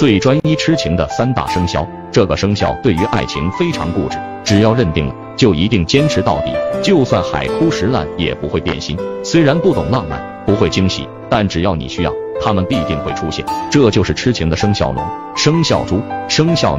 最专一痴情的三大生肖。这个生肖对于爱情非常固执只要认定了就一定坚持到底就算海枯石烂也不会变心。虽然不懂浪漫不会惊喜但只要你需要他们必定会出现。这就是痴情的生肖龙生肖猪生肖牛。